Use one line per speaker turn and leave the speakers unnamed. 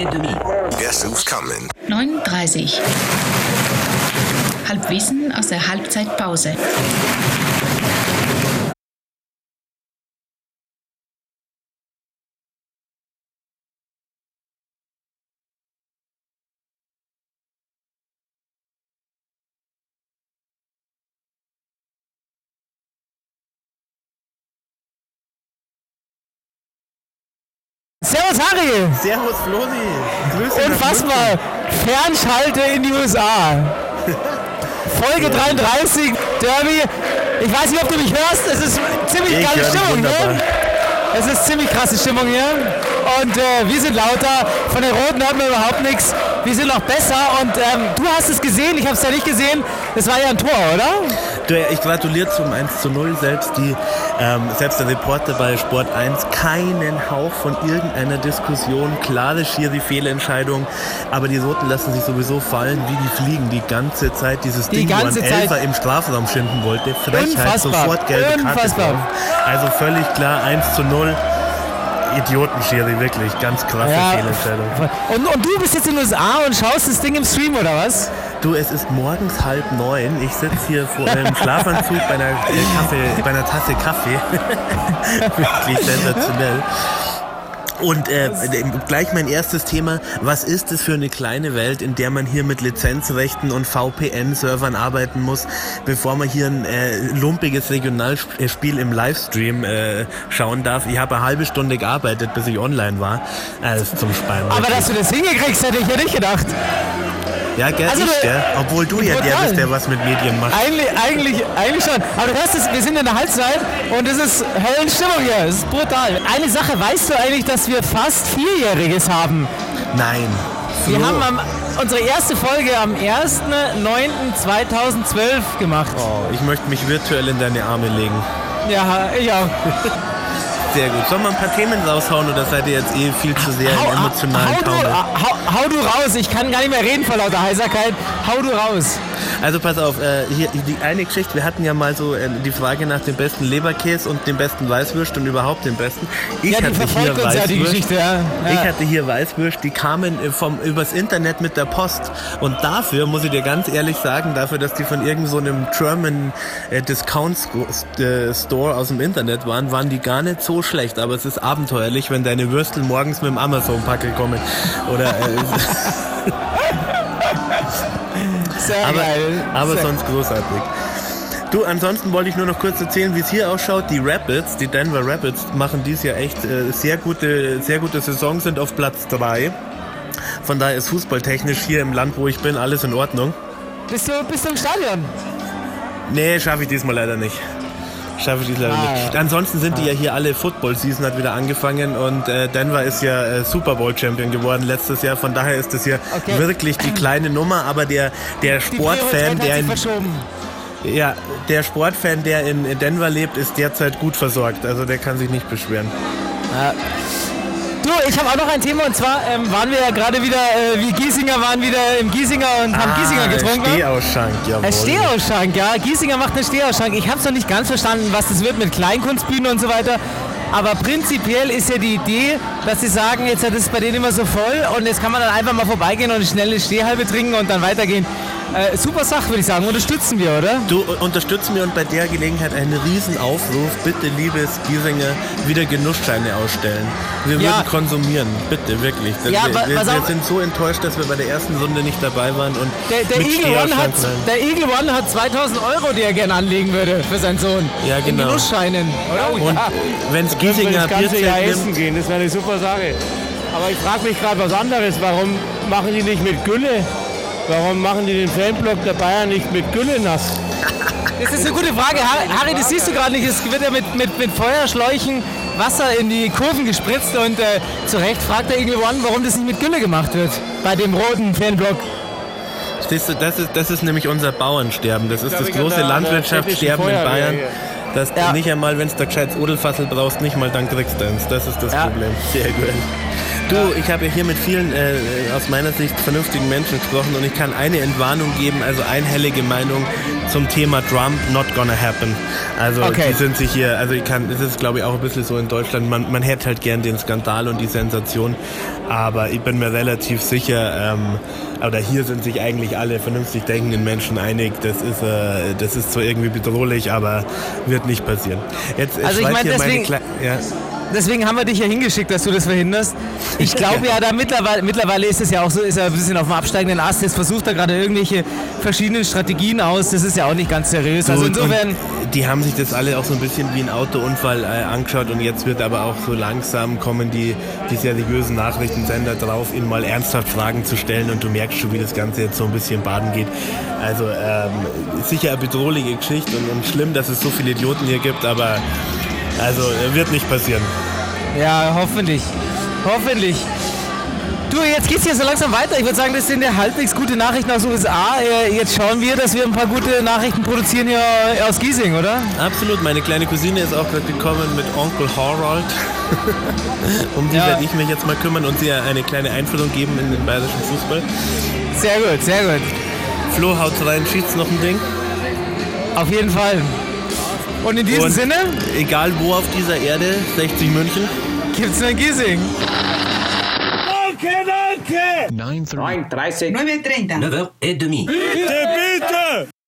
Pandemie. Guess who's coming? 39. Halbwissen aus der Halbzeitpause.
Servus Harry!
Servus Flori!
Grüß dich Unfassbar! Fernschalte in die USA! Folge ja. 33, Derby. Ich weiß nicht, ob du mich hörst. Es ist ziemlich ich geile Stimmung, ne? Es ist ziemlich krasse Stimmung hier. Und äh, wir sind lauter. Von den Roten hört man überhaupt nichts. Wir sind noch besser. Und ähm, du hast es gesehen, ich habe es ja nicht gesehen. Das war ja ein Tor, oder?
Ich gratuliere zum 1 zu 0. Selbst, die, ähm, selbst der Reporter bei Sport 1, keinen Hauch von irgendeiner Diskussion. Klare Schiri Fehlentscheidung. Aber die Roten lassen sich sowieso fallen, wie die fliegen die ganze Zeit. Dieses die Ding, wo ein Elfer im Strafraum schinden wollte. Frechheit, Unfassbar. sofort gelbe Karte. Also völlig klar 1 zu 0. Idioten-Schiri, wirklich. Ganz krasse ja. Fehlentscheidung.
Und, und du bist jetzt in den USA und schaust das Ding im Stream, oder was?
Du, es ist morgens halb neun. Ich sitze hier vor einem Schlafanzug bei einer, Kaffee, bei einer Tasse Kaffee. Wirklich sensationell. Und äh, gleich mein erstes Thema, was ist es für eine kleine Welt, in der man hier mit Lizenzrechten und VPN-Servern arbeiten muss, bevor man hier ein äh, lumpiges Regionalspiel im Livestream äh, schauen darf. Ich habe eine halbe Stunde gearbeitet, bis ich online war. Also zum Speien.
Aber dass du das hingekriegst, hätte ich ja nicht gedacht.
Ja, gell, also, ich, gell? Obwohl du ja der bist, der was mit Medien macht.
Eigentlich, eigentlich, eigentlich schon. Aber du hörst es, wir sind in der Halbzeit und es ist Höllenstimmung hier. Es ist brutal. Eine Sache, weißt du eigentlich, dass wir fast Vierjähriges haben?
Nein.
Wir so. haben am, unsere erste Folge am 1.9.2012 gemacht.
Oh, ich möchte mich virtuell in deine Arme legen.
Ja, ich auch.
Sehr gut. Sollen wir ein paar Themen raushauen oder seid ihr jetzt eh viel zu sehr hau, im emotionalen
hau, du, hau, hau, du raus, ich kann gar nicht mehr reden vor lauter Heiserkeit. Hau du raus.
Also pass auf, äh, hier die eine Geschichte, wir hatten ja mal so äh, die Frage nach dem besten Leberkäse und dem besten Weißwürst und überhaupt dem besten. Ich ja, hatte hier Weißwürst. Ja. Ja. Ich hatte hier Weißwürst, die kamen äh, vom übers Internet mit der Post und dafür muss ich dir ganz ehrlich sagen, dafür, dass die von irgendeinem so German äh, Discount äh, Store aus dem Internet waren, waren die gar nicht so schlecht, aber es ist abenteuerlich, wenn deine Würstel morgens mit dem Amazon-Packel kommen oder äh, Sehr aber, geil. Aber Sehr sonst großartig. Du, ansonsten wollte ich nur noch kurz erzählen, wie es hier ausschaut. Die Rapids, die Denver Rapids, machen dies Jahr echt äh, sehr gute, sehr gute Saison, sind auf Platz 3. Von daher ist fußballtechnisch hier im Land, wo ich bin, alles in Ordnung.
Bist du, bist du im Stadion?
Nee, schaffe ich diesmal leider nicht. Schaffe ich dies leider ah, nicht. Ansonsten sind ah. die ja hier alle Football Season hat wieder angefangen und äh, Denver ist ja äh, Super Bowl Champion geworden letztes Jahr. Von daher ist das hier okay. wirklich die kleine Nummer, aber der, der Sportfan, der in, ja, der Sportfan, der in Denver lebt, ist derzeit gut versorgt. Also der kann sich nicht beschweren.
Ja. Du, ich habe auch noch ein Thema und zwar ähm, waren wir ja gerade wieder, äh, wie Giesinger waren wieder im Giesinger und haben ah, Giesinger getrunken.
Stehausschank, jawohl. Ein
Stehausschank, ja. Giesinger macht einen Stehausschank. Ich habe es noch nicht ganz verstanden, was das wird mit Kleinkunstbühnen und so weiter. Aber prinzipiell ist ja die Idee, dass sie sagen, jetzt ist es bei denen immer so voll und jetzt kann man dann einfach mal vorbeigehen und eine schnelle Stehhalbe trinken und dann weitergehen. Äh, super Sache, würde ich sagen. Unterstützen wir, oder?
Du unterstützen wir und bei der Gelegenheit einen Riesenaufruf. Bitte, liebes Giesinger, wieder Genussscheine ausstellen. Wir ja. würden konsumieren. Bitte, wirklich. Ja, wir, wir, wir sind so enttäuscht, dass wir bei der ersten Runde nicht dabei waren. Und
der, der, Eagle One hat, der Eagle One hat 2000 Euro, die er gerne anlegen würde für seinen Sohn.
Ja, genau.
In Genussscheinen.
Oh, und ja. wenn es Giesinger
das ganze Jahr essen gehen, das wäre eine super Sache. Aber ich frage mich gerade was anderes. Warum machen die nicht mit Gülle? Warum machen die den Fanblock der Bayern nicht mit Gülle nass?
Das ist eine gute Frage. Harry, das siehst du gerade nicht. Es wird ja mit, mit, mit Feuerschläuchen Wasser in die Kurven gespritzt und äh, zu Recht fragt der Eagle One, warum das nicht mit Gülle gemacht wird bei dem roten Fanblock.
das ist, das ist nämlich unser Bauernsterben. Das ist das große Landwirtschaftssterben in Bayern. Dass ja. nicht einmal, wenn du da gescheites Odelfassel brauchst, nicht mal dann kriegst du eins. Das ist das ja. Problem. Sehr gut. Du, ich habe ja hier mit vielen äh, aus meiner Sicht vernünftigen Menschen gesprochen und ich kann eine Entwarnung geben, also einhellige Meinung zum Thema Trump, not gonna happen. Also okay. die sind sich hier, also ich kann, das ist glaube ich auch ein bisschen so in Deutschland, man, man hätte halt gern den Skandal und die Sensation, aber ich bin mir relativ sicher, ähm, oder hier sind sich eigentlich alle vernünftig denkenden Menschen einig, das ist, äh, das ist zwar irgendwie bedrohlich, aber wird nicht passieren.
Jetzt, also ich meine, deswegen, ja. Deswegen haben wir dich ja hingeschickt, dass du das verhinderst. Ich glaube ja, da mittlerweile, mittlerweile ist es ja auch so, ist er ein bisschen auf dem absteigenden Ast. Jetzt versucht er gerade irgendwelche verschiedenen Strategien aus. Das ist ja auch nicht ganz seriös. Also insofern.
Die haben sich das alle auch so ein bisschen wie ein Autounfall äh, angeschaut und jetzt wird aber auch so langsam kommen die, die seriösen Nachrichtensender drauf, ihn mal ernsthaft Fragen zu stellen und du merkst schon, wie das Ganze jetzt so ein bisschen baden geht. Also ähm, sicher eine bedrohliche Geschichte und, und schlimm, dass es so viele Idioten hier gibt, aber also wird nicht passieren.
Ja, hoffentlich. Hoffentlich. Du, jetzt geht's hier so langsam weiter. Ich würde sagen, das sind ja halbwegs gute Nachrichten aus den USA. Äh, jetzt schauen wir, dass wir ein paar gute Nachrichten produzieren hier aus Giesing, oder?
Absolut. Meine kleine Cousine ist auch gerade gekommen mit Onkel Harald. um die ja. werde ich mich jetzt mal kümmern und sie eine kleine Einführung geben in den bayerischen Fußball.
Sehr gut, sehr gut.
Flo haut rein, schießt noch ein Ding.
Auf jeden Fall. Und in diesem und Sinne?
Egal wo auf dieser Erde, 60 München.
Gibt's ein Giesing.
Danke, danke! 9.30. 9.30. 9.30. 9h30. Bitte, bitte!